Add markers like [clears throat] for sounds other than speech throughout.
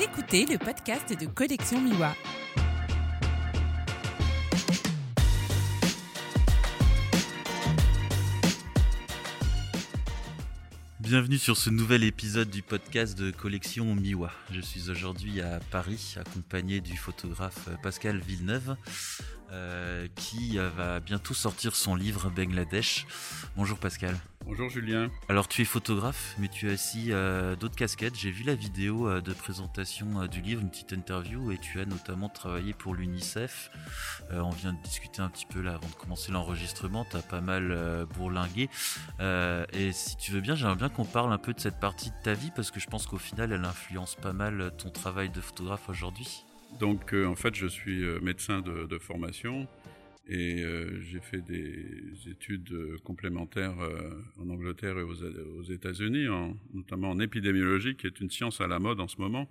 Écoutez le podcast de Collection Miwa. Bienvenue sur ce nouvel épisode du podcast de Collection Miwa. Je suis aujourd'hui à Paris accompagné du photographe Pascal Villeneuve euh, qui va bientôt sortir son livre Bangladesh. Bonjour Pascal. Bonjour Julien. Alors tu es photographe, mais tu as aussi euh, d'autres casquettes. J'ai vu la vidéo euh, de présentation du livre, une petite interview, et tu as notamment travaillé pour l'UNICEF. on vient de discuter un petit peu là avant de commencer l'enregistrement. Tu as pas mal bourlingué. et si tu veux bien, j'aimerais bien qu'on parle un peu de cette partie de ta vie, parce que je pense qu'au final, elle influence pas mal ton travail de photographe aujourd'hui. Donc euh, en fait, je suis euh, médecin de, formation et euh, j'ai fait des études complémentaires en Angleterre et aux, États-Unis, notamment en épidémiologie, qui est une science à la mode en ce moment.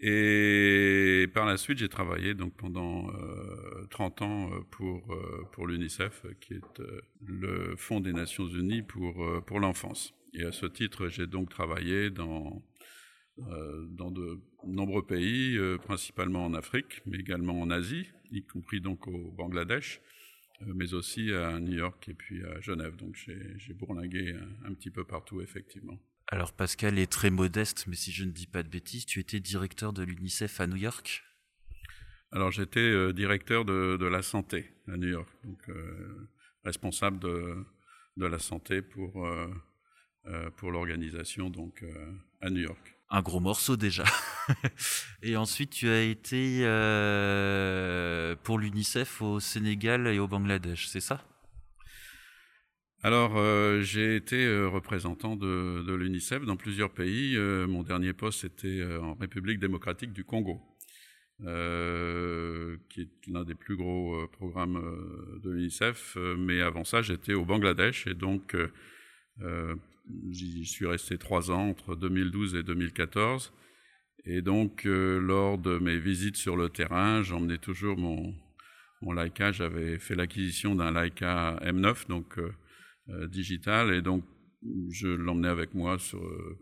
Et par la suite, j'ai travaillé donc pendant 30 ans pour, pour l'UNICEF, qui est le Fonds des Nations Unies pour, pour l'enfance. Et à ce titre, j'ai donc travaillé dans euh, dans de nombreux pays, euh, principalement en Afrique, mais également en Asie, y compris donc au Bangladesh, euh, mais aussi à New York et puis à Genève. Donc j'ai bourlingué un, petit peu partout, effectivement. Alors Pascal est très modeste, mais si je ne dis pas de bêtises, tu étais directeur de l'UNICEF à New York? Alors j'étais directeur de, de, la santé à New York, donc responsable de, de, la santé pour, pour l'organisation donc à New York un gros morceau déjà. [laughs] et ensuite, tu as été euh, pour l'UNICEF au Sénégal et au Bangladesh, c'est ça? Alors, euh, j'ai été euh, représentant de, l'UNICEF dans plusieurs pays. mon dernier poste était en République démocratique du Congo, qui est l'un des plus gros programmes de l'UNICEF. mais avant ça, j'étais au Bangladesh et donc J'y suis resté trois ans, entre 2012 et 2014. Et donc, euh, lors de mes visites sur le terrain, j'emmenais toujours mon, mon Leica. J'avais fait l'acquisition d'un Leica M9, donc euh, euh, digital, et donc je l'emmenais avec moi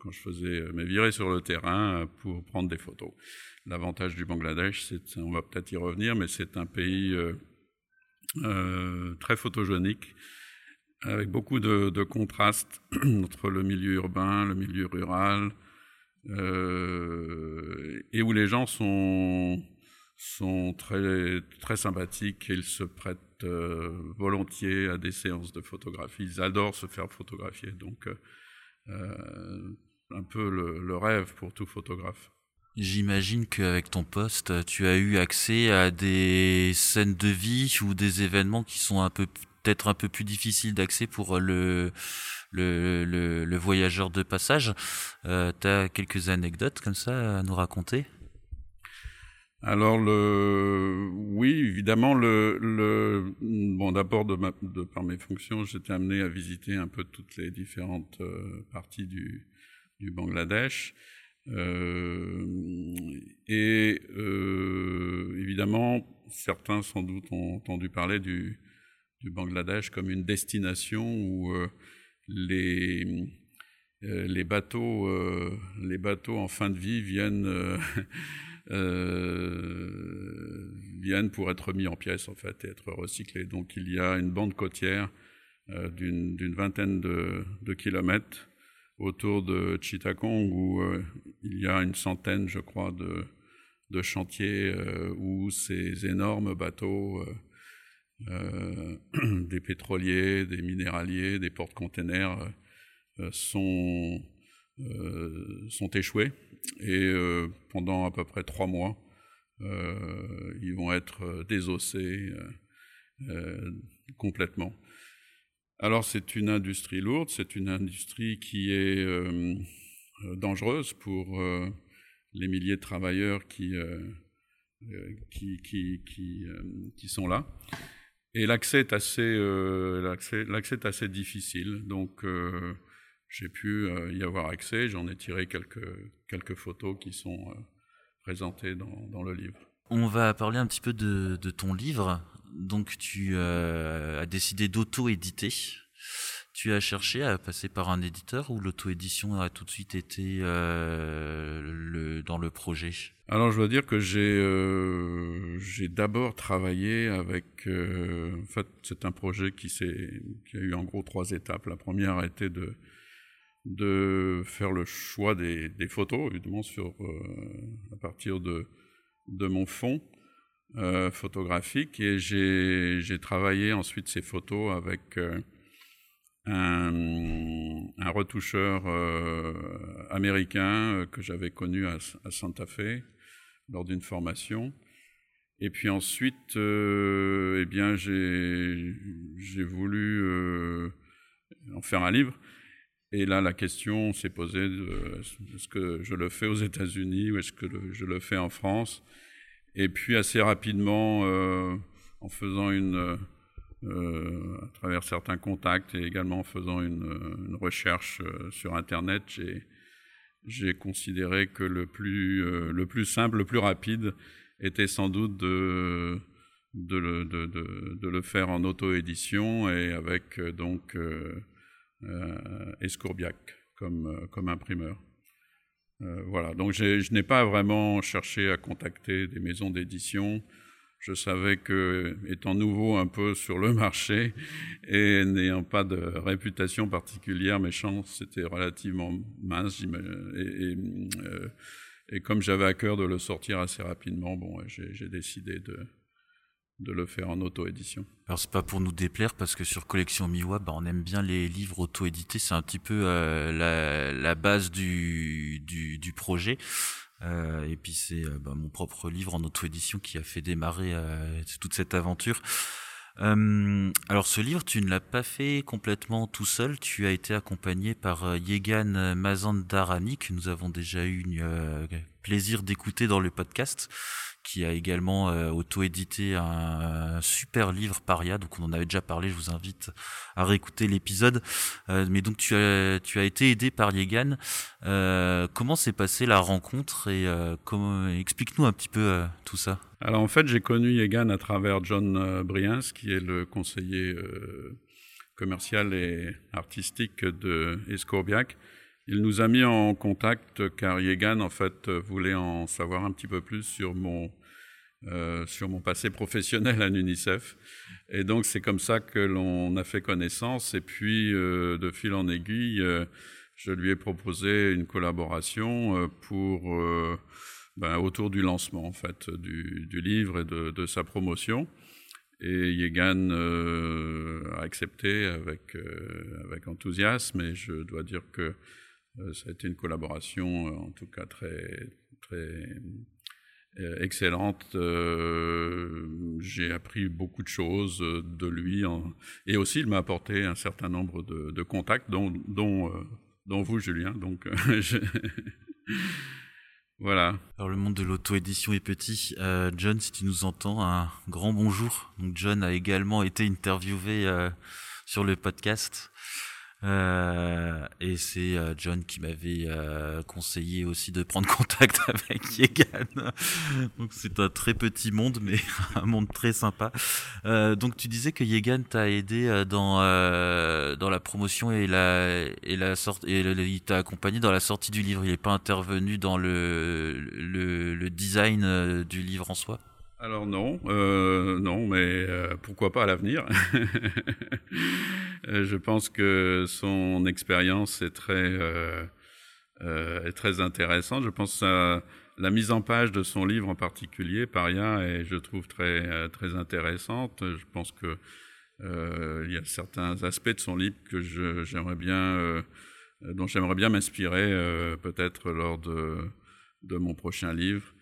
quand je faisais mes virées sur le terrain pour prendre des photos. L'avantage du Bangladesh, c'est, on va peut-être y revenir, mais c'est un pays très photogénique avec beaucoup de, contrastes [clears throat] entre le milieu urbain, le milieu rural, euh, et où les gens sont, très, sympathiques ils se prêtent euh, volontiers à des séances de photographie. Ils adorent se faire photographier, donc euh, un peu le, le, rêve pour tout photographe. J'imagine qu'avec ton poste, tu as eu accès à des scènes de vie ou des événements qui sont un peu peut-être un peu plus difficile d'accès pour euh, le, le, le, voyageur de passage. Euh, tu as quelques anecdotes comme ça à nous raconter? Alors le oui évidemment le, le bon d'abord de, par mes fonctions j'étais amené à visiter un peu toutes les différentes euh, parties du, du Bangladesh euh, et évidemment certains sans doute ont entendu parler du du Bangladesh comme une destination où euh, les, euh, les, bateaux, euh, les bateaux en fin de vie viennent, [laughs] viennent pour être mis en pièces en fait et être recyclés. Donc il y a une bande côtière d'une vingtaine de, kilomètres autour de Chittagong où il y a une centaine, je crois, de, de chantiers où ces énormes bateaux euh, [clears throat] des pétroliers, des minéraliers, des porte-containers euh, sont, euh, sont échoués. Et pendant à peu près trois mois, ils vont être désossés complètement. Alors c'est une industrie lourde, c'est une industrie qui est dangereuse pour les milliers de travailleurs qui, qui, qui, qui, qui, sont là. Et l'accès est assez, euh, l'accès, est assez difficile. Donc, euh, j'ai pu euh, y avoir accès. J'en ai tiré quelques, photos qui sont présentées dans, dans, le livre. On va parler un petit peu de, de ton livre. Donc, tu as décidé d'auto-éditer. Tu as cherché à passer par un éditeur ou l'auto-édition a tout de suite été le, dans le projet? Alors je dois dire que j'ai j'ai d'abord travaillé avec. en fait, c'est un projet qui, qui a eu en gros trois étapes. La première a été de de faire le choix des, des photos, évidemment, sur, à partir de, de mon fond. Euh, photographique et j'ai travaillé ensuite ces photos avec euh, un, retoucheur euh, américain que j'avais connu à, Santa Fe lors d'une formation. Et puis ensuite, eh bien, j'ai voulu en faire un livre. Et là, la question s'est posée est-ce que je le fais aux États-Unis ou est-ce que je le fais en France? Et puis assez rapidement, euh, en faisant une, euh, à travers certains contacts et également en faisant une, recherche euh, sur Internet, j'ai considéré que le plus, euh, le plus simple, le plus rapide était sans doute de, le, faire en auto-édition et avec donc Escourbiac comme, imprimeur. Voilà, donc je n'ai pas vraiment cherché à contacter des maisons d'édition. Je savais que, étant nouveau un peu sur le marché et n'ayant pas de réputation particulière, mes chances étaient relativement minces. Euh, et comme j'avais à cœur de le sortir assez rapidement, bon, j'ai décidé de, le faire en auto-édition. Alors c'est pas pour nous déplaire parce que sur Collection Miwa, on aime bien les livres auto-édités, c'est un petit peu euh, la, base du projet. Euh, et puis c'est euh, bah, mon propre livre en auto-édition qui a fait démarrer euh, toute cette aventure. Alors ce livre, tu ne l'as pas fait complètement tout seul, tu as été accompagné par Yegan Mazandarani, que nous avons déjà eu une plaisir d'écouter dans le podcast qui a également euh, auto-édité un, super livre Paria, donc on en avait déjà parlé, je vous invite à réécouter l'épisode. Euh, mais donc tu as, tu as été aidé par Yegan. Euh, comment s'est passée la rencontre et comment, explique-nous un petit peu tout ça. Alors en fait, j'ai connu Yegan à travers John Briens, qui est le conseiller commercial et artistique de Escourbiac. Il nous a mis en contact car Yegan en fait voulait en savoir un petit peu plus sur mon euh, sur mon passé professionnel à l'UNICEF. Et donc c'est comme ça que l'on a fait connaissance. Et puis euh, de fil en aiguille, euh, je lui ai proposé une collaboration pour ben, autour du lancement en fait du, du livre et de, de, sa promotion. Et Yegan a accepté avec avec enthousiasme. Et je dois dire que ça a été une collaboration, euh, en tout cas très, très euh, excellente. J'ai appris beaucoup de choses de lui et aussi il m'a apporté un certain nombre de, contacts, dont, dont, vous, Julien. Donc, [laughs] voilà. Alors le monde de l'auto-édition est petit. Euh, John, si tu nous entends, un grand bonjour. Donc John a également été interviewé euh, sur le podcast. Euh, et c'est euh, John qui m'avait euh, conseillé aussi de prendre [laughs] contact avec Yegan. donc c'est un très petit monde, mais [laughs] un monde très sympa. Euh, donc tu disais que Yegan t'a aidé euh, dans euh, dans la promotion et la et la sorte et il t'a accompagné dans la sortie du livre. Il n'est pas intervenu dans le le, le design du livre en soi? Alors non, euh, non, mais euh, pourquoi pas à l'avenir? [laughs] Je pense que son expérience est très, euh, est très intéressante. Je pense à la mise en page de son livre en particulier, Paria, et je trouve très, très intéressante. Je pense que il y a certains aspects de son livre que j'aimerais bien, dont j'aimerais bien m'inspirer, peut-être lors de, de mon prochain livre.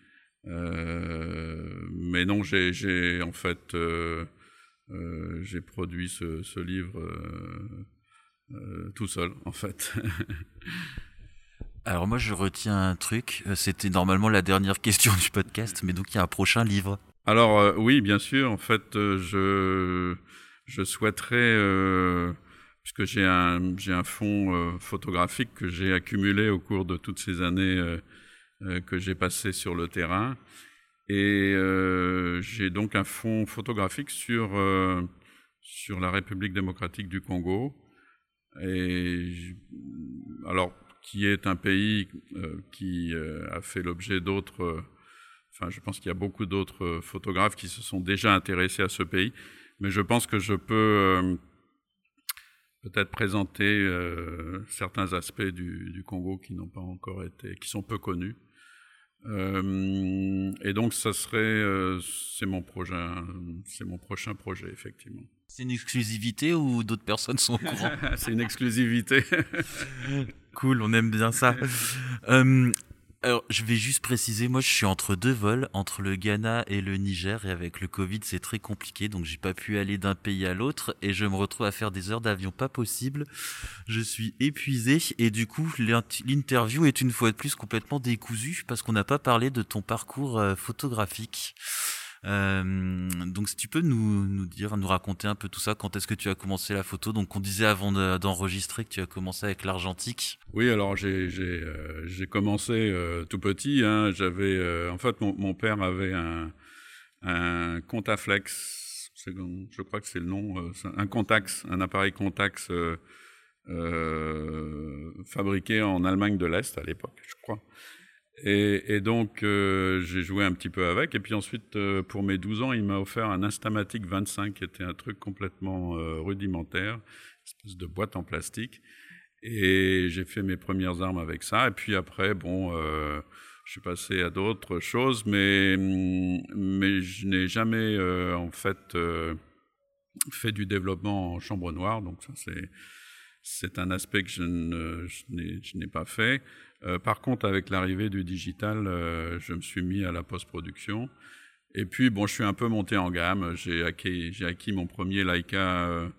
Euh, mais non, j'ai en fait euh, euh, j'ai produit ce, ce livre tout seul, en fait. Alors moi je retiens un truc, c'était normalement la dernière question du podcast, mais donc il y a un prochain livre. Alors euh, oui, bien sûr, en fait euh, je, je souhaiterais, euh, puisque j'ai un, j'ai un fonds photographique que j'ai accumulé au cours de toutes ces années euh, que j'ai passé sur le terrain. Et euh, j'ai donc un fonds photographique sur, euh, sur la République démocratique du Congo, Et alors, qui est un pays qui a fait l'objet d'autres. Enfin, je pense qu'il y a beaucoup d'autres photographes qui se sont déjà intéressés à ce pays, mais je pense que je peux peut-être présenter euh, certains aspects du, du Congo qui n'ont pas encore été, qui sont peu connus. Euh, et donc, ça serait, euh, c'est mon projet, c'est mon prochain projet, effectivement. C'est une exclusivité ou d'autres personnes sont au courant? [laughs] C'est une exclusivité. cool, on aime bien ça. Euh, alors, je vais juste préciser, moi, je suis entre deux vols, entre le Ghana et le Niger, et avec le Covid, c'est très compliqué, donc j'ai pas pu aller d'un pays à l'autre, et je me retrouve à faire des heures d'avion pas possible. Je suis épuisé, et du coup, l'interview est une fois de plus complètement décousue, parce qu'on n'a pas parlé de ton parcours euh, photographique. Euh, donc si tu peux nous, nous dire, nous raconter un peu tout ça, quand est-ce que tu as commencé la photo? Donc on disait avant d'enregistrer que tu as commencé avec l'argentique. Oui, alors j'ai euh, commencé euh, tout petit. Hein, J'avais euh, en fait mon, mon, père avait un un Contaflex, je crois que c'est le nom, un Contax, un appareil Contax. fabriqué en Allemagne de l'Est à l'époque, je crois. Et, donc, euh, j'ai joué un petit peu avec. Et puis ensuite, euh, pour mes 12 ans, il m'a offert un Instamatic 25, qui était un truc complètement euh, rudimentaire, une espèce de boîte en plastique. Et j'ai fait mes premières armes avec ça. Et puis après, bon, je suis passé à d'autres choses, mais, mais je n'ai jamais, en fait, fait du développement en chambre noire. Donc ça, c'est c'est un aspect que je, n'ai pas fait. Euh, par contre, avec l'arrivée du digital, euh, je me suis mis à la post-production. Et puis, bon, je suis un peu monté en gamme. J'ai acquis, mon premier Leica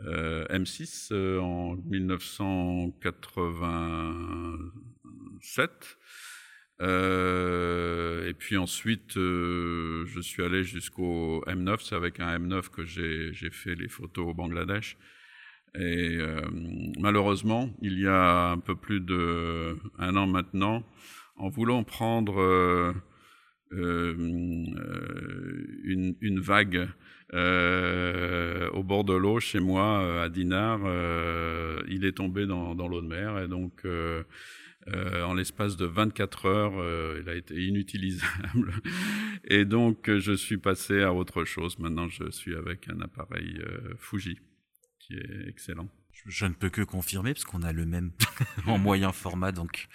euh, M6 en 1987. et puis ensuite, je suis allé jusqu'au M9. C'est avec un M9 que j'ai fait les photos au Bangladesh. Et euh, malheureusement, il y a un peu plus de un an maintenant, en voulant prendre euh, euh, une, une, vague euh, au bord de l'eau chez moi à Dinard, il est tombé dans, dans l'eau de mer et donc euh, en l'espace de 24 heures, il a été inutilisable. Et donc, je suis passé à autre chose. Maintenant, je suis avec un appareil Fuji qui est excellent. Je, ne peux que confirmer parce qu'on a le même [laughs] en moyen format donc.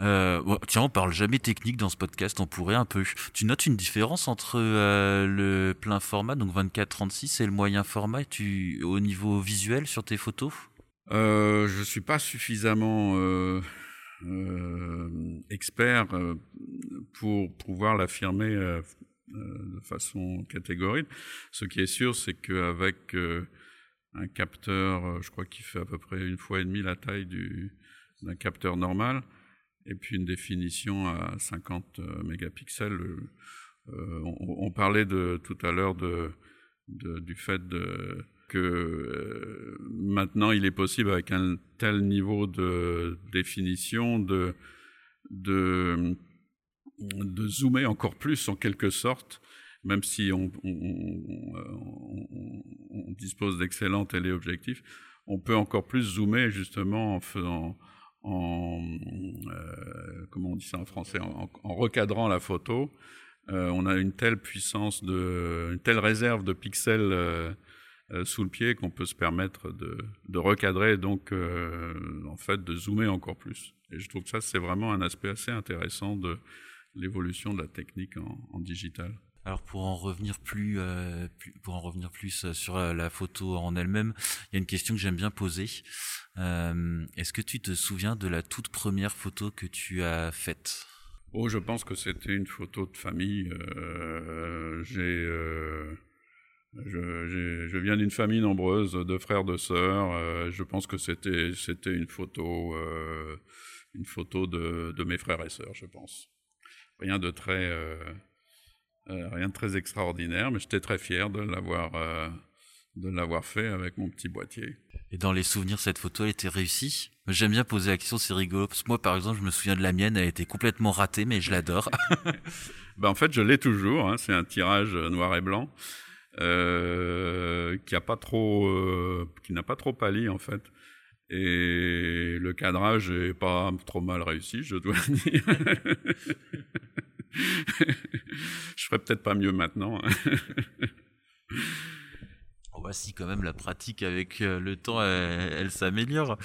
Euh, tiens, on parle jamais technique dans ce podcast, on pourrait un peu. Tu notes une différence entre euh, le plein format, donc 24-36, et le moyen format? Tu, au niveau visuel sur tes photos? Euh, Je suis pas suffisamment euh, expert pour pouvoir l'affirmer de façon catégorique. Ce qui est sûr, c'est qu'avec un capteur, euh, je crois qu'il fait à peu près une fois et demie la taille d'un capteur normal, et puis une définition à 50 euh, mégapixels. Euh, on, on, parlait de, tout à l'heure de, de, du fait de, que euh, maintenant il est possible avec un tel niveau de définition de, de, de zoomer encore plus en quelque sorte même si on, on, dispose d'excellents téléobjectifs, on peut encore plus zoomer justement en faisant, en, euh, comment on dit ça en français, en, recadrant la photo. Euh, on a une telle puissance une telle réserve de pixels euh, euh sous le pied qu'on peut se permettre de, de recadrer, donc euh, en fait de zoomer encore plus. Et je trouve que ça c'est vraiment un aspect assez intéressant de l'évolution de la technique en digital. Alors pour en revenir plus, euh, pour en revenir plus euh, sur la photo en elle-même, il y a une question que j'aime bien poser. Euh, Est-ce que tu te souviens de la toute première photo que tu as faite? Oh, je pense que c'était une photo de famille. Euh, j'ai, euh, je, viens d'une famille nombreuse, de frères, de sœurs. Euh, je pense que c'était, c'était une photo, une photo de, de, mes frères et sœurs, je pense. Rien de très euh, rien de très extraordinaire, mais j'étais très fier de l'avoir euh, de l'avoir fait avec mon petit boîtier. Et dans les souvenirs, cette photo a été réussie? J'aime bien poser la question, c'est rigolo. Parce que moi, par exemple, je me souviens de la mienne, elle a été complètement ratée, mais je l'adore. [laughs] [laughs] ben, en fait, je l'ai toujours. Hein, c'est un tirage noir et blanc. qui a pas trop, qui n'a pas trop pâli en fait. Et le cadrage est pas trop mal réussi, je dois dire. [laughs] [laughs] je ferais peut-être pas mieux maintenant. Voici quand même la pratique avec le temps, elle s'améliore.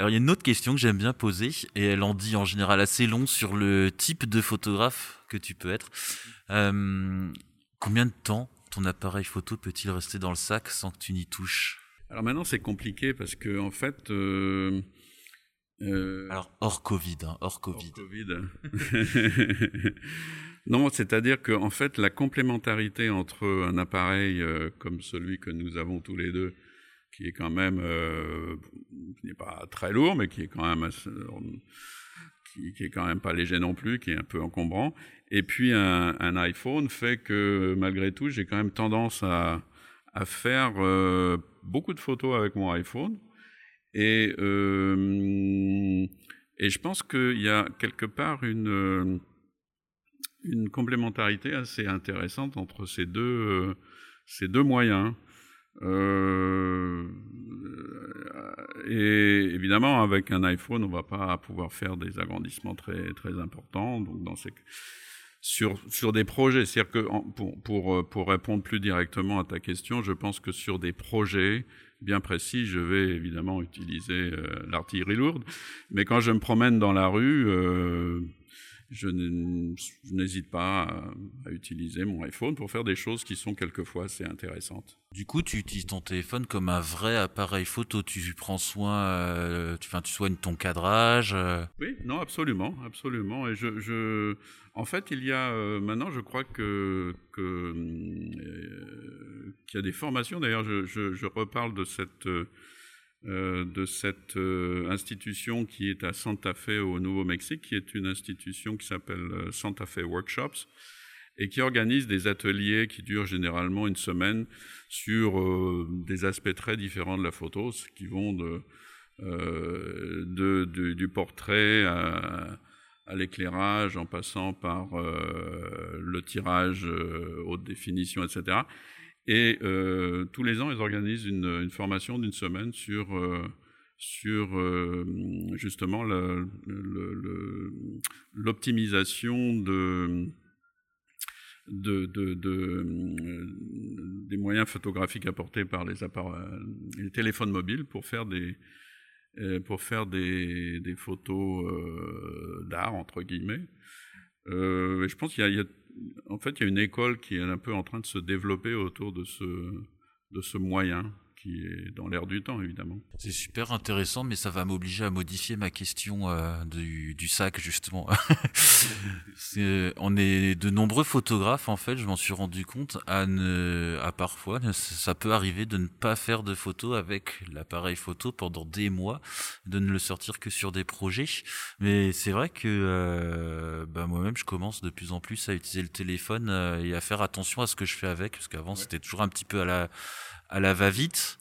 Alors il y a une autre question que j'aime bien poser, et elle en dit en général assez long sur le type de photographe que tu peux être. Euh, combien de temps ton appareil photo peut-il rester dans le sac sans que tu n'y touches? Alors maintenant c'est compliqué parce que en fait... Euh, euh, Alors hors Covid, hein, hors Covid. Hors COVID. [laughs] non, c'est-à-dire que en fait la complémentarité entre un appareil comme celui que nous avons tous les deux qui est quand même, euh, qui n'est pas très lourd, mais qui est quand même qui, est quand même pas léger non plus, qui est un peu encombrant. Et puis un, iPhone fait que malgré tout, j'ai quand même tendance à, à faire euh, beaucoup de photos avec mon iPhone. Et, euh, et je pense qu'il y a quelque part une, une complémentarité assez intéressante entre ces deux, deux moyens. Euh, et évidemment, avec un iPhone, on ne va pas pouvoir faire des agrandissements très, importants. Donc, sur, des projets, c'est-à-dire que pour répondre plus directement à ta question, je pense que sur des projets bien précis, je vais évidemment utiliser euh, l'artillerie lourde. Mais quand je me promène dans la rue, euh, je n'hésite pas à, utiliser mon iPhone pour faire des choses qui sont quelquefois assez intéressantes. Du coup, tu utilises ton téléphone comme un vrai appareil photo. Tu prends soin, euh, tu, tu soignes ton cadrage. Euh. Oui, non, absolument, absolument. Et je, je en fait, il y a euh, maintenant, je crois que qu'il y a des formations. D'ailleurs, je, reparle de cette euh, euh, institution qui est à Santa Fe au Nouveau-Mexique, qui est une institution qui s'appelle euh, Santa Fe Workshops et qui organise des ateliers qui durent généralement une semaine sur des aspects très différents de la photo, qui vont de, du portrait à, à l'éclairage, en passant par le tirage haute définition, etc. Et euh, tous les ans, ils organisent une, formation d'une semaine sur, euh, sur euh, justement l'optimisation de, de, de, de, des moyens photographiques apportés par les, les téléphones mobiles pour faire des, pour faire des, photos d'art, entre guillemets. je pense qu'il y, a, en fait, il y a une école qui est un peu en train de se développer autour de ce moyen qui est dans l'air du temps, évidemment. C'est super intéressant, mais ça va m'obliger à modifier ma question euh, du, du, sac, justement. [laughs] c'est, on est de nombreux photographes, en fait, je m'en suis rendu compte, à, ne, à parfois, ça peut arriver de ne pas faire de photos avec l'appareil photo pendant des mois, de ne le sortir que sur des projets. Mais c'est vrai que euh, bah, moi-même, je commence de plus en plus à utiliser le téléphone euh, et à faire attention à ce que je fais avec, parce qu'avant, c'était toujours un petit peu à la à la va-vite.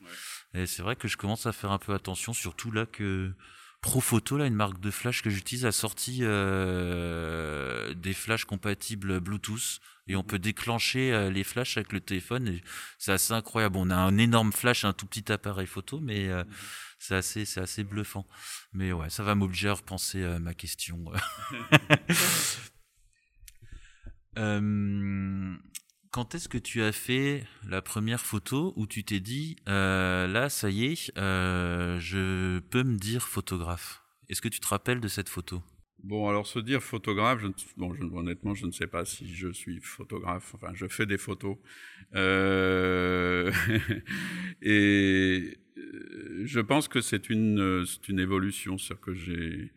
Et c'est vrai que je commence à faire un peu attention, surtout là que Profoto, là, une marque de flash que j'utilise, a sorti euh, des flashs compatibles Bluetooth et on peut déclencher euh, les flashs avec le téléphone. Et c'est assez incroyable. On a un énorme flash, un tout petit appareil photo, mais euh, mhm. c'est assez, c'est assez bluffant. Mais ouais, ça va m'obliger à repenser à ma question. [laughs] [laughs] quand est-ce que tu as fait la première photo où tu t'es dit euh, là ça y est euh, je peux me dire photographe? Est-ce que tu te rappelles de cette photo? Bon alors se dire photographe, bon honnêtement je ne sais pas si je suis photographe. Enfin je fais des photos. Euh, [laughs] et je pense que c'est une une évolution, c'est que j'ai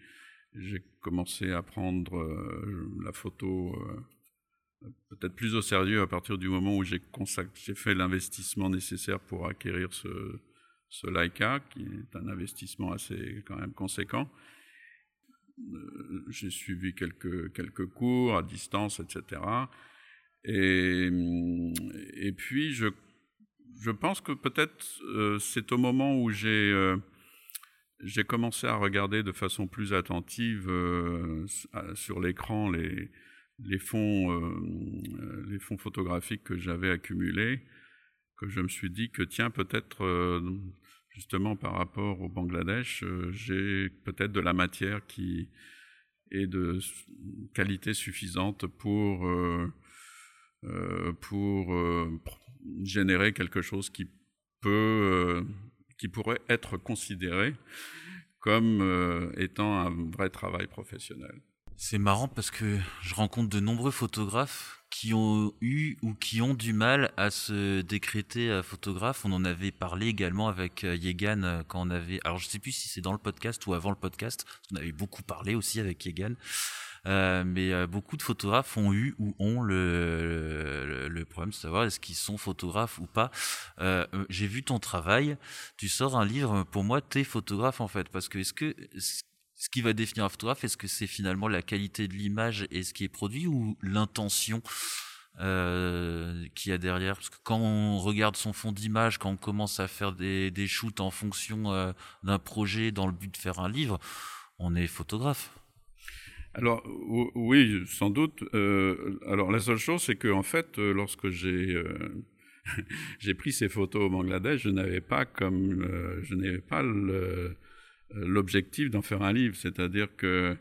commencé à prendre la photo peut-être plus au sérieux à partir du moment où j'ai fait l'investissement nécessaire pour acquérir ce, ce Leica, qui est un investissement assez quand même conséquent. Euh, j'ai suivi quelques, quelques cours à distance, etc. Et, et puis, je, je pense que peut-être euh, c'est au moment où j'ai euh, j'ai commencé à regarder de façon plus attentive sur l'écran les, les fonds, euh, les fonds photographiques que j'avais accumulés, que je me suis dit que tiens, peut-être justement par rapport au Bangladesh, j'ai peut-être de la matière qui est de qualité suffisante pour, pour générer quelque chose qui peut, qui pourrait être considéré comme étant un vrai travail professionnel. C'est marrant parce que je rencontre de nombreux photographes qui ont eu ou qui ont du mal à se décréter euh, photographe. On en avait parlé également avec euh, Yegan euh, quand on avait. Alors je sais plus si c'est dans le podcast ou avant le podcast. On avait beaucoup parlé aussi avec Yegan. mais beaucoup de photographes ont eu ou ont le, le, problème de savoir est-ce qu'ils sont photographes ou pas. J'ai vu ton travail. Tu sors un livre. Pour moi, tu es photographe en fait. Parce que est-ce que ce qui va définir un photographe, est-ce que c'est finalement la qualité de l'image et ce qui est produit ou l'intention euh, qu'il y a derrière? Parce que quand on regarde son fond d'image, quand on commence à faire des, shoots en fonction euh, d'un projet dans le but de faire un livre, on est photographe. Alors oui, sans doute. Euh, alors la seule chose, c'est que en fait, lorsque j'ai [laughs] j'ai pris ces photos au Bangladesh, je n'avais pas comme je n'avais pas le l'objectif d'en faire un livre, c'est-à-dire que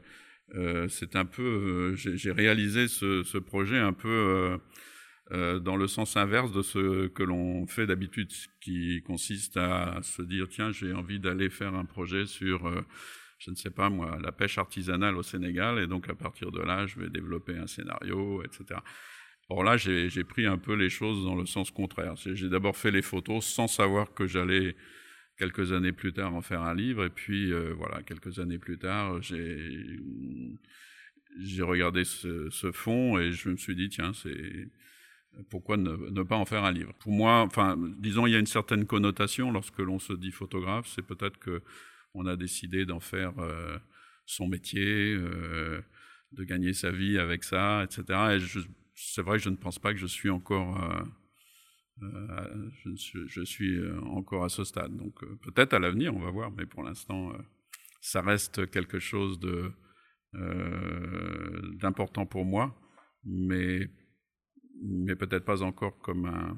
euh, c'est un peu, euh, j'ai réalisé ce, ce, projet un peu euh, dans le sens inverse de ce que l'on fait d'habitude, qui consiste à se dire tiens j'ai envie d'aller faire un projet sur je ne sais pas moi, la pêche artisanale au Sénégal, et donc à partir de là, je vais développer un scénario, etc. Or là, j'ai pris un peu les choses dans le sens contraire. J'ai d'abord fait les photos sans savoir que j'allais quelques années plus tard en faire un livre. Et puis euh, voilà, quelques années plus tard, j'ai regardé ce, fond et je me suis dit tiens, c'est pourquoi ne, ne, pas en faire un livre? Pour moi, enfin, disons, il y a une certaine connotation lorsque l'on se dit photographe, c'est peut-être que on a décidé d'en faire euh, son métier, euh, de gagner sa vie avec ça, etc. Et c'est vrai que je ne pense pas que je suis encore euh, euh, je, suis, je, suis euh, encore à ce stade. Donc euh, peut-être à l'avenir, on va voir, mais pour l'instant, ça reste quelque chose de d'important pour moi, mais mais peut-être pas encore comme un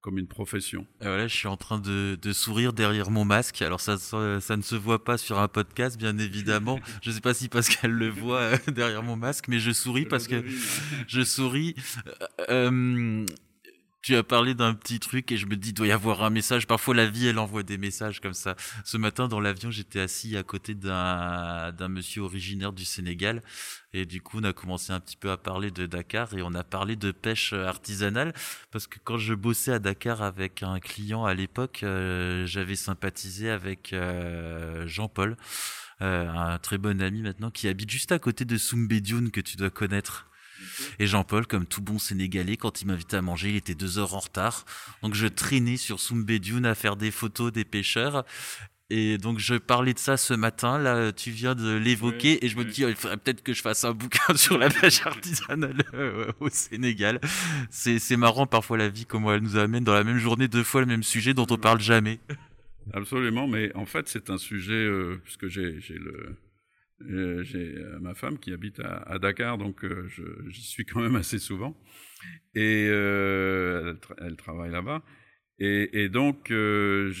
comme une profession. Et voilà, je suis en train de, de, sourire derrière mon masque. Alors ça, ça, ne se voit pas sur un podcast, bien évidemment. [laughs] je ne sais pas si Pascal le voit derrière mon masque, mais je souris parce que je souris. Euh, tu as parlé d'un petit truc et je me dis, il doit y avoir un message. Parfois, la vie, elle envoie des messages comme ça. Ce matin, dans l'avion, j'étais assis à côté d'un, d'un monsieur originaire du Sénégal. Et du coup, on a commencé un petit peu à parler de Dakar et on a parlé de pêche artisanale. Parce que quand je bossais à Dakar avec un client à l'époque, euh, j'avais sympathisé avec euh, Jean-Paul. Euh, un très bon ami maintenant qui habite juste à côté de Soumbédioune que tu dois connaître. Et Jean-Paul, comme tout bon Sénégalais, quand il m'invitait à manger, il était deux heures en retard. Donc je traînais sur Soumbédioune à faire des photos des pêcheurs. Et donc je parlais de ça ce matin, là tu viens de l'évoquer, et je me dis il faudrait peut-être que je fasse un bouquin [laughs] sur la pêche artisanale euh, au Sénégal. C'est marrant parfois la vie, comment elle nous amène dans la même journée deux fois le même sujet dont on parle jamais. Absolument, mais en fait c'est un sujet, euh, puisque j'ai le euh, j'ai euh, ma femme qui habite à, Dakar, donc euh, j'y suis quand même assez souvent. Et euh, elle, tra elle, travaille là-bas. Et, donc, je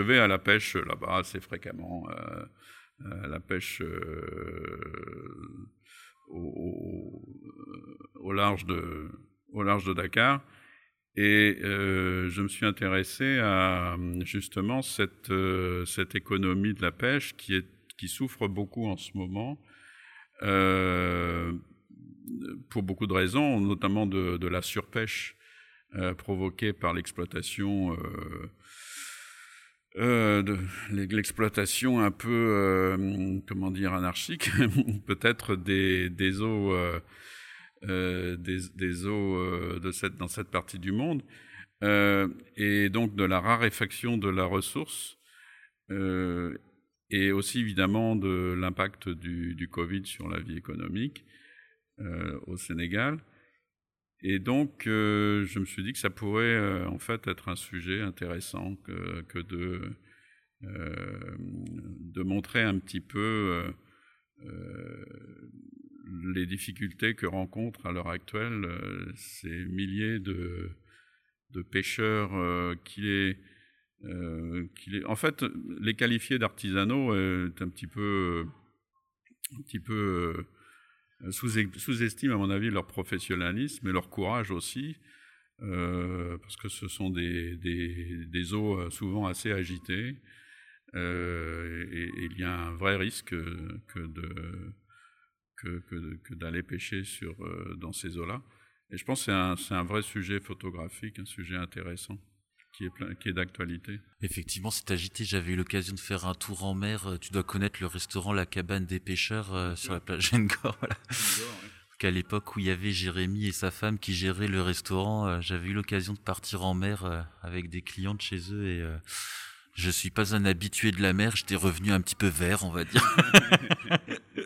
vais à la pêche là-bas assez fréquemment, à la pêche au, large de au large de Dakar. Et euh, je me suis intéressé à justement cette, euh, cette économie de la pêche qui, souffre beaucoup en ce moment, euh, pour beaucoup de raisons, notamment de, la surpêche provoquée par l'exploitation. L'exploitation un peu, comment dire, anarchique, [laughs] peut-être des, eaux des, des, eaux euh, dans cette partie du monde, euh, et donc de la raréfaction de la ressource, euh, et aussi évidemment de l'impact du, Covid sur la vie économique au Sénégal. Et donc, je me suis dit que ça pourrait en fait être un sujet intéressant que, que de, de montrer un petit peu les difficultés que rencontrent à l'heure actuelle euh, ces milliers de, pêcheurs qu'il est, qu'il est, en fait, les qualifier d'artisanaux est un petit peu, un petit peu sous-estime à mon avis leur professionnalisme et leur courage aussi. parce que ce sont des, des, eaux souvent assez agitées, euh, et, il y a un vrai risque que de que, que, d'aller pêcher sur, euh, dans ces eaux-là. Et je pense que c'est un, vrai sujet photographique, un sujet intéressant. Qui est, qui est d'actualité. Effectivement, c'est agité. J'avais eu l'occasion de faire un tour en mer. Euh, tu dois connaître le restaurant La Cabane des Pêcheurs sur la plage Gengor. Voilà. Qu'à l'époque où il y avait Jérémy et sa femme qui géraient le restaurant, j'avais eu l'occasion de partir en mer avec des clients de chez eux et je suis pas un habitué de la mer, j'étais revenu un petit peu vert, on va dire. [laughs]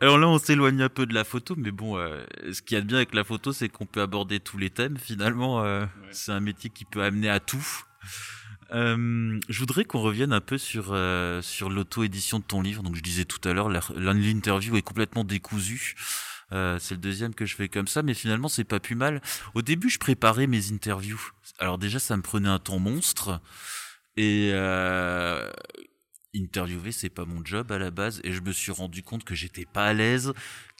Alors là, on s'éloigne un peu de la photo, mais bon, euh, ce qu'il y a de bien avec la photo, c'est qu'on peut aborder tous les thèmes. Finalement, euh, c'est un métier qui peut amener à tout. Euh, je voudrais qu'on revienne un peu sur sur l'auto-édition de ton livre. Donc, je disais tout à l'heure, l'interview est complètement décousue. c'est le deuxième que je fais comme ça, mais finalement c'est pas plus mal. Au début, je préparais mes interviews. Alors déjà, ça me prenait un temps monstre. Et euh, interviewer, c'est pas mon job à la base. Et je me suis rendu compte que j'étais pas à l'aise,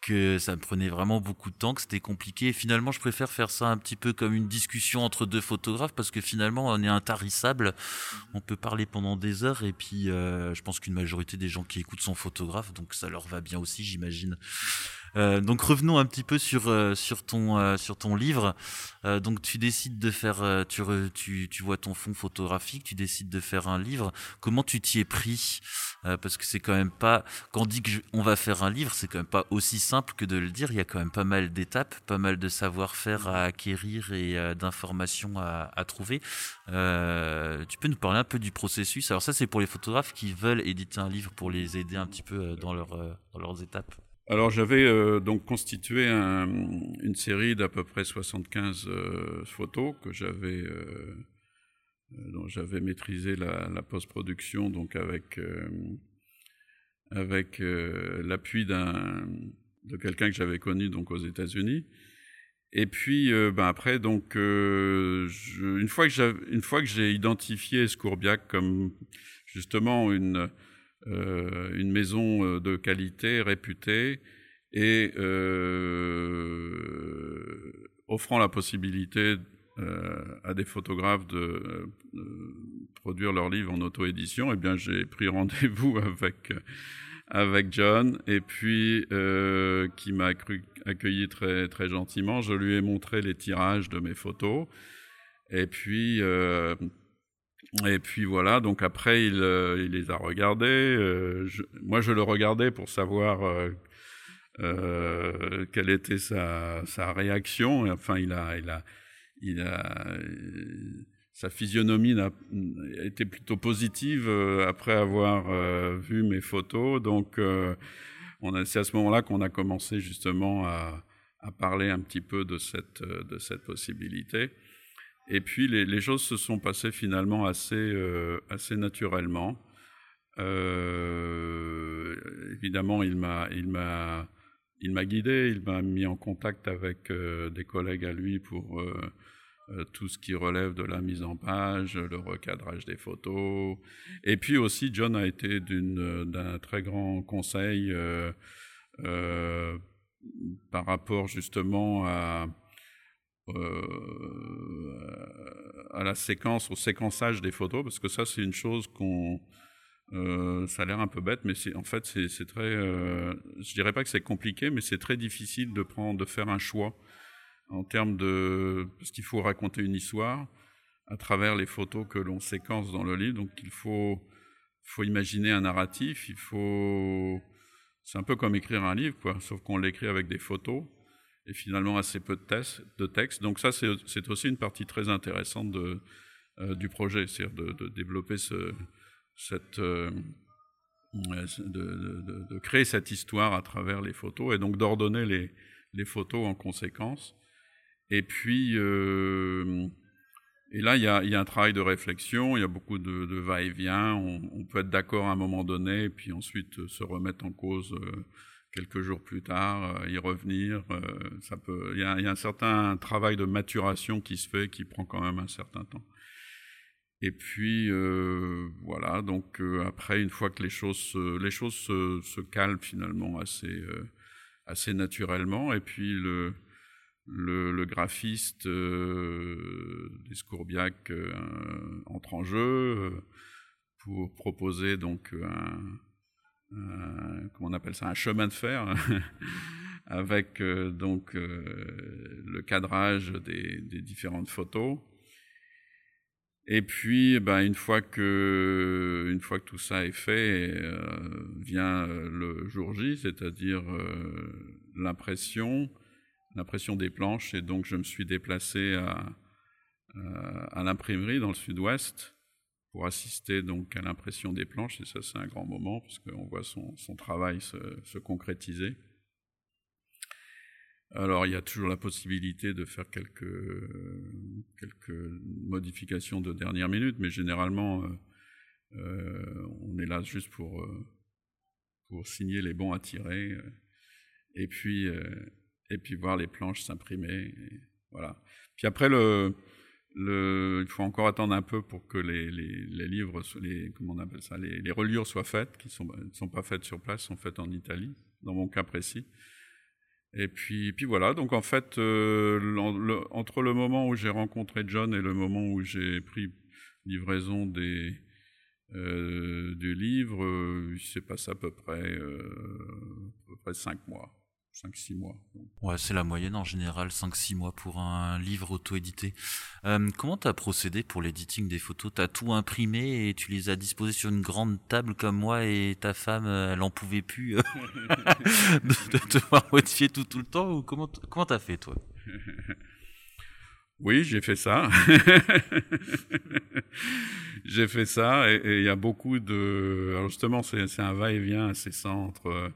que ça me prenait vraiment beaucoup de temps, que c'était compliqué. Et finalement, je préfère faire ça un petit peu comme une discussion entre deux photographes parce que finalement, on est intarissable. On peut parler pendant des heures. Et puis, euh, je pense qu'une majorité des gens qui écoutent sont photographes, donc ça leur va bien aussi, j'imagine. Euh, donc revenons un petit peu sur euh, sur ton euh, sur ton livre. donc tu décides de faire, tu, tu, tu vois ton fond photographique, tu décides de faire un livre. Comment tu t'y es pris? Parce que c'est quand même pas quand on dit que on va faire un livre, c'est quand même pas aussi simple que de le dire. Il y a quand même pas mal d'étapes, pas mal de savoir-faire à acquérir et d'informations à, à, trouver. tu peux nous parler un peu du processus? Alors ça c'est pour les photographes qui veulent éditer un livre pour les aider un petit peu dans leur dans leurs étapes. Alors j'avais euh, donc constitué une série d'à peu près 75 euh, photos que j'avais euh, dont j'avais maîtrisé la, post-production donc avec avec l'appui d'un de quelqu'un que j'avais connu donc aux États-Unis. Et puis ben après donc une fois que une fois que j'ai identifié Scourbiac comme justement une euh, une maison euh, de qualité réputée et euh, offrant la possibilité à des photographes de, produire leurs livres en auto-édition, eh bien j'ai pris rendez-vous [laughs] avec avec John et puis qui m'a accueilli très très gentiment. Je lui ai montré les tirages de mes photos et puis et puis voilà, donc après, il, euh, les a regardés. Euh, moi, je le regardais pour savoir euh, quelle était sa, réaction. Enfin, il a, il a, il a, sa physionomie a, été plutôt positive après avoir vu mes photos. Donc, c'est à ce moment-là qu'on a commencé justement à, parler un petit peu de cette possibilité. Et puis les, choses se sont passées finalement assez, euh, naturellement. Euh, évidemment, il m'a, guidé, il m'a mis en contact avec euh, des collègues à lui pour tout ce qui relève de la mise en page, le recadrage des photos. Et puis aussi, John a été d'un très grand conseil par rapport justement à euh, à la séquence, au séquençage des photos, parce que ça, c'est une chose qu'on. Euh, ça a l'air un peu bête, mais en fait c'est très. Euh, je dirais pas que c'est compliqué, mais c'est très difficile de prendre, de faire un choix en termes de parce qu'il faut raconter une histoire à travers les photos que l'on séquence dans le livre. Donc il faut faut imaginer un narratif. Il faut c'est un peu comme écrire un livre, quoi, sauf qu'on l'écrit avec des photos et finalement assez peu de, de texte. Donc ça, c'est aussi une partie très intéressante euh, du projet, c'est-à-dire de, développer ce, cette, euh, de, créer cette histoire à travers les photos et donc d'ordonner les, photos en conséquence. Et puis, euh, et là, il y, a, il y, a, un travail de réflexion, il y a beaucoup de, va-et-vient. On, on, peut être d'accord à un moment donné, et puis ensuite se remettre en cause quelques jours plus tard, y revenir. peut, il y, a, un certain travail de maturation qui se fait, qui prend quand même un certain temps. Et puis voilà, donc après, une fois que les choses, les choses se, calment finalement assez, assez naturellement, et puis le, graphiste euh, d'Escourbiac euh, entre en jeu euh, pour proposer donc un, un, comment on appelle ça un chemin de fer [laughs] avec euh, donc euh, le cadrage des, différentes photos. Et puis, ben, une fois que une fois que tout ça est fait, euh, vient le jour J, c'est-à-dire l'impression, l'impression des planches, et donc je me suis déplacé à, à l'imprimerie dans le sud-ouest pour assister donc à l'impression des planches, et ça c'est un grand moment, parce qu'on voit son, son travail se, se, concrétiser. Alors il y a toujours la possibilité de faire quelques, quelques modifications de dernière minute, mais généralement euh, euh, on est là juste pour, euh, pour signer les bons à tirer, et puis et puis voir les planches s'imprimer. Voilà. Puis après, le, il faut encore attendre un peu pour que les, livres, les, comment on appelle ça, les, les reliures soient faites, qui ne sont, pas faites sur place, sont faites en Italie, dans mon cas précis. Et puis, voilà, donc en fait, euh, entre le moment où j'ai rencontré John et le moment où j'ai pris livraison des, euh, du livre, euh, il s'est passé à peu près, euh, à peu près cinq mois. 5-6 mois. Ouais, c'est la moyenne en général, 5-6 mois pour un livre auto-édité. Euh, comment tu as procédé pour l'éditing des photos? Tu as tout imprimé et tu les as disposées sur une grande table comme moi et ta femme, elle en pouvait plus [laughs] [laughs] de, te voir modifier tout, tout le temps ou Comment tu as fait, toi? Oui, j'ai fait ça. [laughs] j'ai fait ça et il y a beaucoup de... Alors justement, c'est un va-et-vient incessant entre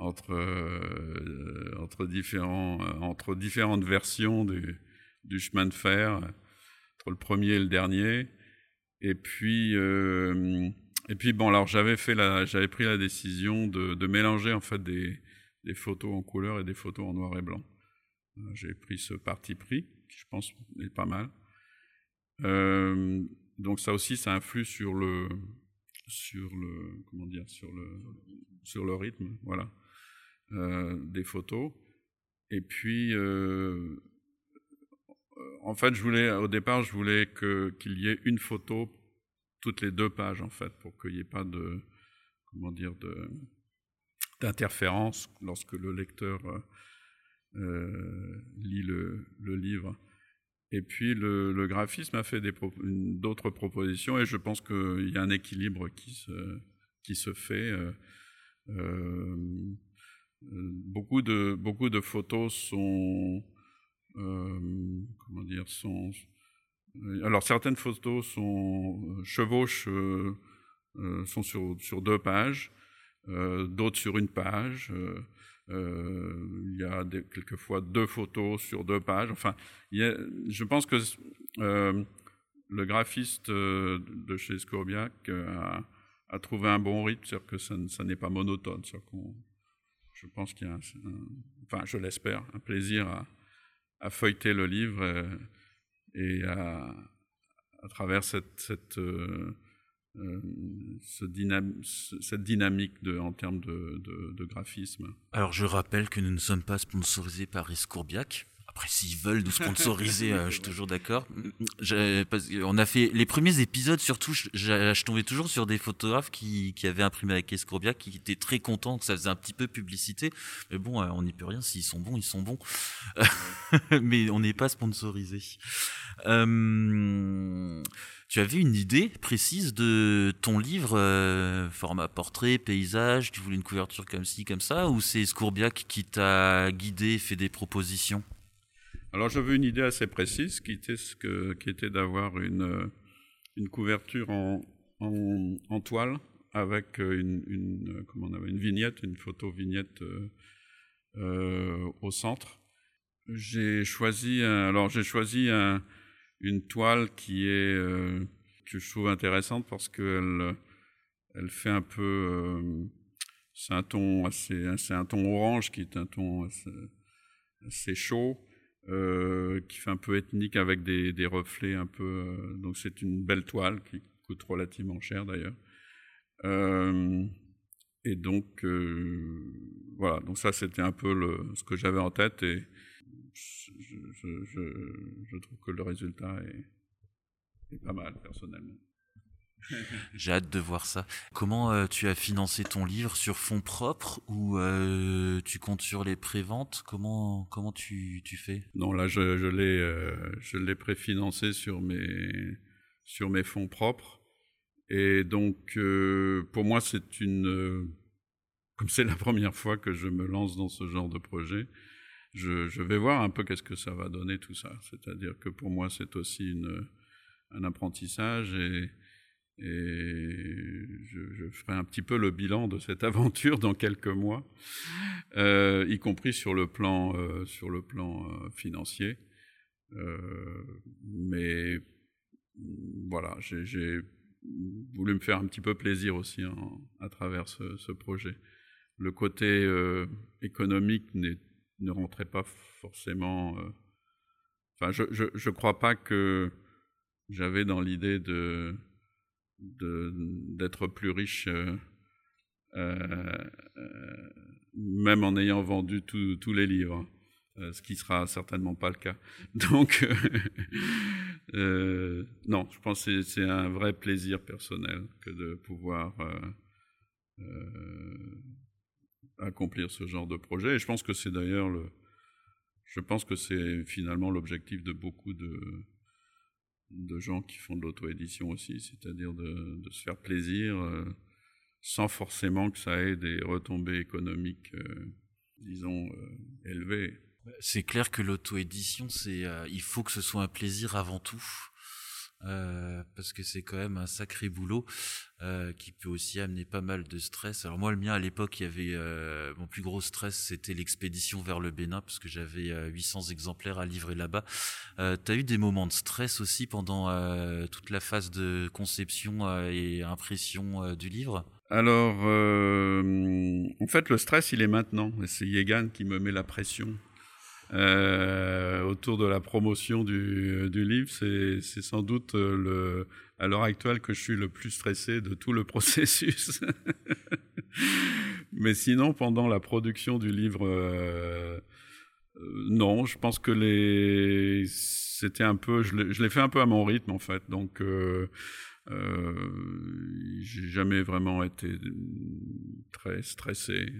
entre, euh, entre, différents, euh, entre différentes versions du, du, chemin de fer, entre le premier et le dernier. Et puis, euh, et puis bon, alors j'avais pris la décision de, de, mélanger en fait des, des photos en couleur et des photos en noir et blanc. J'ai pris ce parti pris, qui je pense est pas mal. Donc ça aussi, ça influe sur le, sur le, comment dire, sur le, sur le rythme, voilà des photos. Et puis, euh, en fait, je voulais, au départ, je voulais qu'il y ait une photo toutes les deux pages, en fait, pour qu'il n'y ait pas de, comment dire, d'interférence lorsque le lecteur euh, lit le, livre. Et puis le, graphisme a fait d'autres propositions et je pense qu'il y a un équilibre qui se, qui se fait. Euh, euh, beaucoup de beaucoup de photos sont euh, comment dire sont alors certaines photos sont chevauchent euh, sont sur sur deux pages euh, d'autres sur une page il y a quelquefois deux photos sur deux pages enfin je pense que le graphiste de chez Scorbiac a, trouvé un bon rythme c'est-à-dire que ça, n'est pas monotone c'est-à-dire qu'on je pense qu'il y a, un, enfin, je l'espère, un plaisir à, feuilleter le livre et, à, travers cette, euh, euh, dynamique en termes de, graphisme. Alors, je rappelle que nous ne sommes pas sponsorisés par Escourbiac. Après, s'ils veulent nous sponsoriser, [laughs] euh, je suis toujours d'accord. On a fait les premiers épisodes, surtout, je, je, tombais toujours sur des photographes qui, qui avaient imprimé avec Escourbiac, qui étaient très contents que ça faisait un petit peu publicité. Mais bon, euh, on n'y peut rien. S'ils sont bons, ils sont bons. [laughs] Mais on n'est pas sponsorisé. Euh, tu avais une idée précise de ton livre, euh, format portrait, paysage, tu voulais une couverture comme ci, comme ça, ou c'est Scourbiac qui t'a guidé, fait des propositions? Alors j'avais une idée assez précise qui était, ce que, qui était d'avoir une, une couverture en, en, en, toile avec une, une, comment on avait, une vignette, une photo vignette euh, euh, au centre. J'ai choisi, alors j'ai choisi un, une toile qui est euh, que je trouve intéressante parce qu'elle elle fait un peu c'est un ton assez, c'est un ton orange qui est un ton assez, chaud, euh, qui fait un peu ethnique avec des, des reflets un peu. Euh, donc c'est une belle toile qui coûte relativement cher d'ailleurs. Euh, et donc voilà, donc ça c'était un peu le, ce que j'avais en tête et je, je, je, trouve que le résultat est pas mal personnellement. [laughs] J'ai hâte de voir ça. Comment euh, tu as financé ton livre sur fonds propres ou euh, tu comptes sur les préventes? Comment comment tu, tu fais? Non, là je, je l'ai euh, je l'ai préfinancé sur mes sur mes fonds propres et donc pour moi c'est une comme c'est la première fois que je me lance dans ce genre de projet, je, je vais voir un peu qu'est-ce que ça va donner tout ça. C'est-à-dire que pour moi c'est aussi une un apprentissage et et je, je, ferai un petit peu le bilan de cette [laughs] aventure dans quelques mois, euh, y compris sur le plan, euh, sur le plan euh, financier. Euh, mais voilà, j'ai voulu me faire un petit peu plaisir aussi en, à travers ce, ce, projet. Le côté euh, économique ne rentrait pas forcément. Euh, enfin, je ne crois pas que j'avais dans l'idée de d'être plus riche, euh, euh, même en ayant vendu tous les livres, euh, ce qui sera certainement pas le cas. [laughs] Donc, non, je pense que c'est un vrai plaisir personnel que de pouvoir accomplir ce genre de projet. Et je pense que c'est d'ailleurs le, je pense que c'est finalement l'objectif de beaucoup de de gens qui font de l'auto-édition aussi, c'est-à-dire de, se faire plaisir euh, sans forcément que ça ait des retombées économiques, euh, disons, euh, élevées. C'est clair que l'auto-édition, c'est, il faut que ce soit un plaisir avant tout. Euh, parce que c'est quand même un sacré boulot euh, qui peut aussi amener pas mal de stress. Alors moi, le mien à l'époque, il y avait euh, mon plus gros stress, c'était l'expédition vers le Bénin parce que j'avais 800 exemplaires à livrer là-bas. T'as eu des moments de stress aussi pendant toute la phase de conception et impression du livre? Alors, en fait, le stress, il est maintenant. C'est Yegan qui me met la pression euh, autour de la promotion du, livre, c'est sans doute le, à l'heure actuelle que je suis le plus stressé de tout le [laughs] processus. Mais sinon, pendant la production du livre, euh, non, je pense que c'était un peu, je l'ai fait un peu à mon rythme en fait, donc. Euh, euh, j'ai jamais vraiment été très stressé.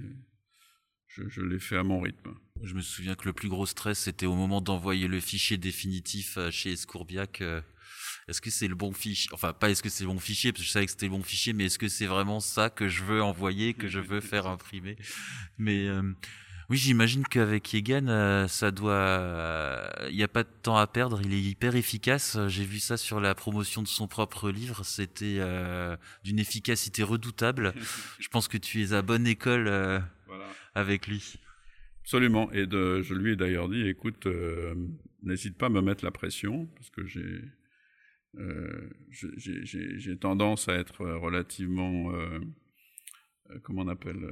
Je, je l'ai fait à mon rythme. Je me souviens que le plus gros stress, c'était au moment d'envoyer le fichier définitif euh, chez Escourbiac. Euh, est-ce que c'est le bon fichier Enfin, pas est-ce que c'est le bon fichier, parce que je savais que c'était le bon fichier, mais est-ce que c'est vraiment ça que je veux envoyer, que je veux faire imprimer? Mais euh, oui, j'imagine qu'avec Yegan, euh, ça doit. Il n'y a pas de temps à perdre, il est hyper efficace. J'ai vu ça sur la promotion de son propre livre, c'était euh, d'une efficacité redoutable. [laughs] je pense que tu es à bonne école voilà. Avec lui. Absolument. Et je lui ai d'ailleurs dit, écoute, euh, n'hésite pas à me mettre la pression, parce que j'ai euh, j'ai tendance à être relativement, euh, comment on appelle,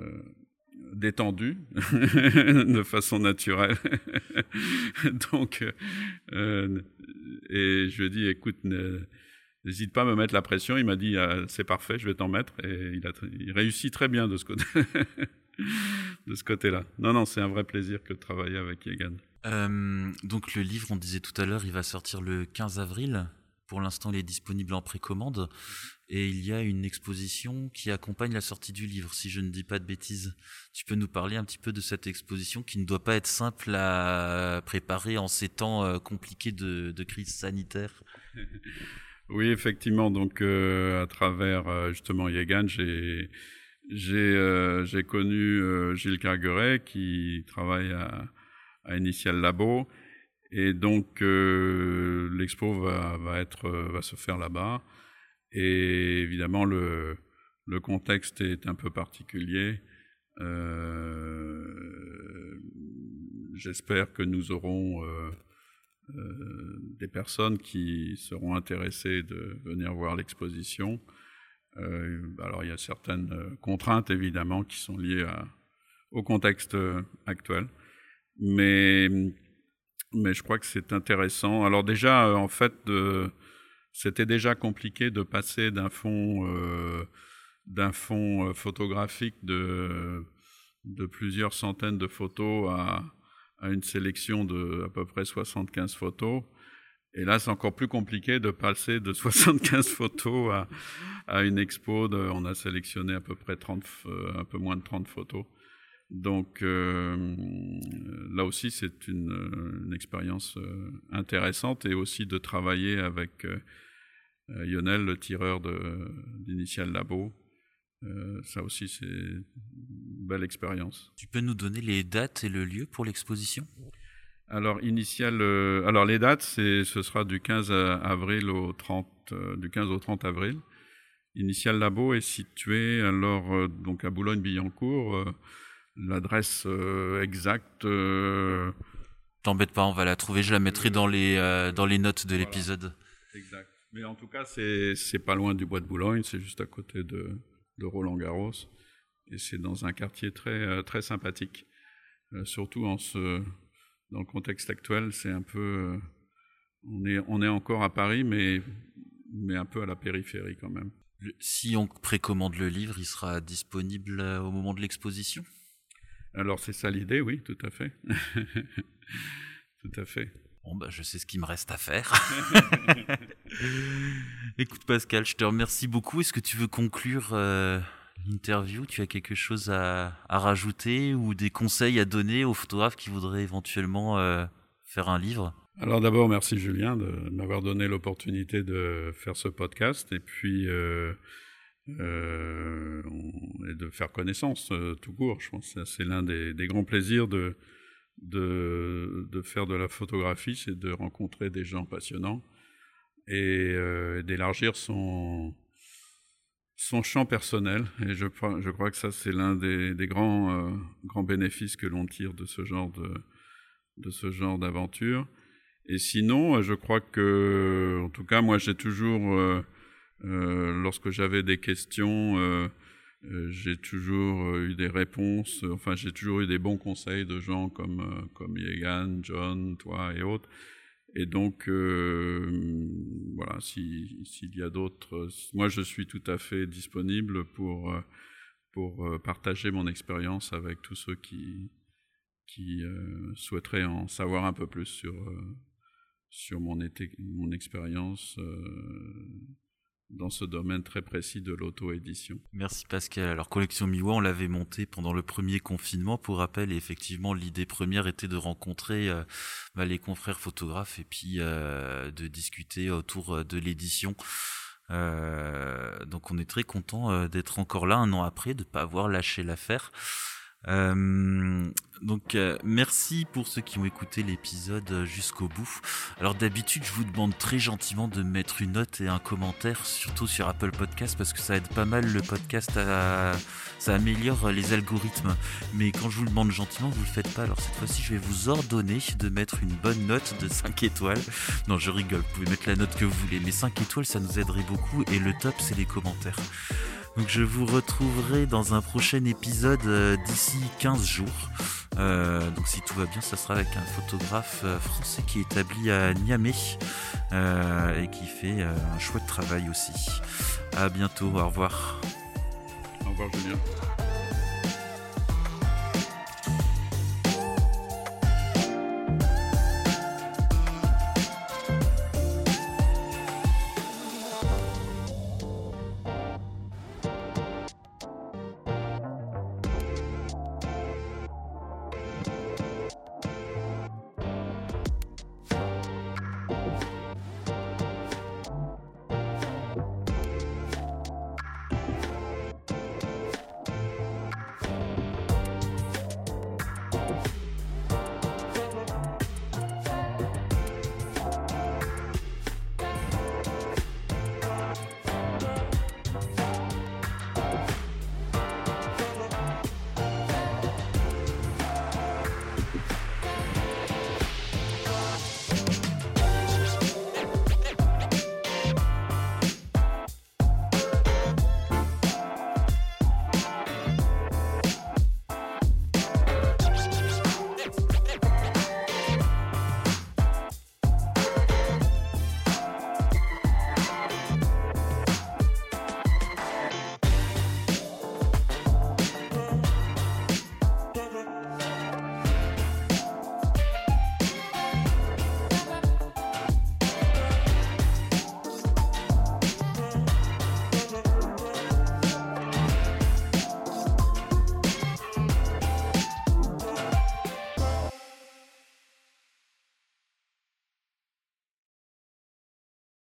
détendu [laughs] de façon naturelle. [laughs] Donc, et je lui ai dit, écoute, n'hésite pas à me mettre la pression. Il m'a dit, ah, c'est parfait, je vais t'en mettre. Et il réussit très bien de ce côté [laughs] de ce côté-là. Non, non, c'est un vrai plaisir que de travailler avec Yegan. Euh, donc le livre, on disait tout à l'heure, il va sortir le 15 avril. Pour l'instant, il est disponible en précommande. Et il y a une exposition qui accompagne la sortie du livre, si je ne dis pas de bêtises. Tu peux nous parler un petit peu de cette exposition qui ne doit pas être simple à préparer en ces temps euh, compliqués de, de crise sanitaire? [laughs] Oui, effectivement. Donc, euh, à travers euh, justement Yegan, j'ai j'ai euh, connu euh, Gilles Cargueret qui travaille à, à Initial Labo et donc euh, l'expo va, va, être va se faire là-bas et évidemment le, le contexte est un peu particulier. Euh, J'espère que nous aurons euh, euh, des personnes qui seront intéressées de venir voir l'exposition. Alors il y a certaines contraintes évidemment qui sont liées au contexte actuel, mais mais je crois que c'est intéressant. Alors déjà, en fait, c'était déjà compliqué de passer d'un fond d'un fond photographique de de plusieurs centaines de photos à, à une sélection de à peu près 75 photos. Et là, c'est encore plus compliqué de passer de 75 photos à, une expo. On a sélectionné à peu près 30, euh, un peu moins de 30 photos. Donc euh, là aussi, c'est une, expérience euh, intéressante et aussi de travailler avec euh, Lionel, le tireur d'Initial Labo, ça aussi, c'est une belle expérience. Tu peux nous donner les dates et le lieu pour l'exposition? Alors, initial, euh, alors les dates, ce sera du 15 avril au 30, euh, du 15 au 30 avril. Initial Labo est situé alors euh, donc à Boulogne-Billancourt. Euh, l'adresse exacte. T'embête pas, on va la trouver. Je la mettrai dans les dans les notes de voilà. l'épisode. Exact. Mais en tout cas, c'est c'est pas loin du bois de Boulogne. C'est juste à côté de de Roland Garros. Et c'est dans un quartier très, euh, très sympathique. Euh, surtout en ce, dans le contexte actuel, c'est un peu. Euh, on, est, on est encore à Paris, mais, mais un peu à la périphérie quand même. Si on précommande le livre, il sera disponible au moment de l'exposition? Alors c'est ça l'idée, oui, tout à fait. [laughs] tout à fait. Bon, bah, je sais ce qu'il me reste à faire. [laughs] [laughs] Écoute, Pascal, je te remercie beaucoup. Est-ce que tu veux conclure euh, l'interview Tu as quelque chose à, rajouter ou des conseils à donner aux photographes qui voudraient éventuellement euh, faire un livre? Alors, d'abord, merci Julien de m'avoir donné l'opportunité de faire ce podcast et puis. Euh, euh, de faire connaissance tout court. Je pense que c'est l'un des, grands plaisirs de, de, faire de la photographie, c'est de rencontrer des gens passionnants et d'élargir son, son champ personnel. Et je, je crois que ça, c'est l'un des, des, grands, euh, grands bénéfices que l'on tire de ce genre de, de ce genre d'aventure. Et sinon, je crois que, en tout cas, moi, j'ai toujours, euh, lorsque j'avais des questions, euh, j'ai toujours eu des réponses, enfin j'ai toujours eu des bons conseils de gens comme, comme Yegan, John, toi et autres. Et donc, euh, voilà, s'il si, y a d'autres, moi je suis tout à fait disponible pour, pour partager mon expérience avec tous ceux qui, qui euh, souhaiteraient en savoir un peu plus sur, sur mon, mon expérience. Euh, dans ce domaine très précis de l'auto-édition. Merci Pascal. Alors Collection Miwa, on l'avait monté pendant le premier confinement. Pour rappel, et effectivement, l'idée première était de rencontrer euh, bah, les confrères photographes et puis euh, de discuter autour de l'édition. Euh, donc on est très content d'être encore là un an après, de ne pas avoir lâché l'affaire. Euh, donc euh, merci pour ceux qui ont écouté l'épisode jusqu'au bout. Alors d'habitude je vous demande très gentiment de mettre une note et un commentaire, surtout sur Apple Podcast parce que ça aide pas mal le podcast à ça améliore les algorithmes. Mais quand je vous le demande gentiment, vous le faites pas. Alors cette fois-ci je vais vous ordonner de mettre une bonne note de 5 étoiles. Non je rigole, vous pouvez mettre la note que vous voulez, mais 5 étoiles ça nous aiderait beaucoup et le top c'est les commentaires. Donc je vous retrouverai dans un prochain épisode euh, d'ici 15 jours. Euh, donc si tout va bien, ça sera avec un photographe euh, français qui est établi à Niamey et qui fait un chouette travail aussi. À bientôt, au revoir. Au revoir Julien.